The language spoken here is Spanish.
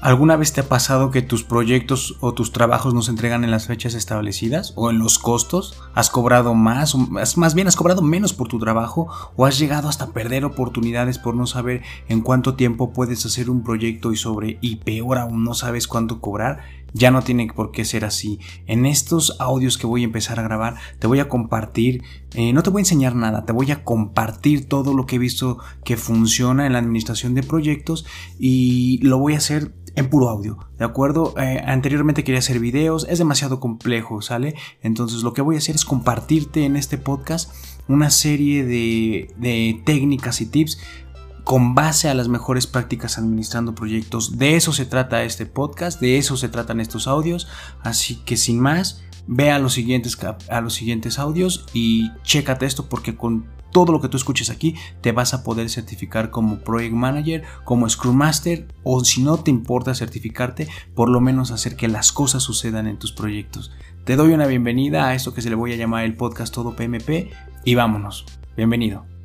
¿Alguna vez te ha pasado que tus proyectos o tus trabajos no se entregan en las fechas establecidas o en los costos? ¿Has cobrado más o más bien has cobrado menos por tu trabajo o has llegado hasta perder oportunidades por no saber en cuánto tiempo puedes hacer un proyecto y sobre y peor aún no sabes cuánto cobrar? Ya no tiene por qué ser así. En estos audios que voy a empezar a grabar, te voy a compartir, eh, no te voy a enseñar nada, te voy a compartir todo lo que he visto que funciona en la administración de proyectos y lo voy a hacer en puro audio, ¿de acuerdo? Eh, anteriormente quería hacer videos, es demasiado complejo, ¿sale? Entonces lo que voy a hacer es compartirte en este podcast una serie de, de técnicas y tips con base a las mejores prácticas administrando proyectos. De eso se trata este podcast, de eso se tratan estos audios. Así que sin más, ve a los siguientes, a los siguientes audios y chécate esto porque con todo lo que tú escuches aquí te vas a poder certificar como Project Manager, como Scrum Master o si no te importa certificarte, por lo menos hacer que las cosas sucedan en tus proyectos. Te doy una bienvenida a esto que se le voy a llamar el podcast Todo PMP y vámonos. Bienvenido.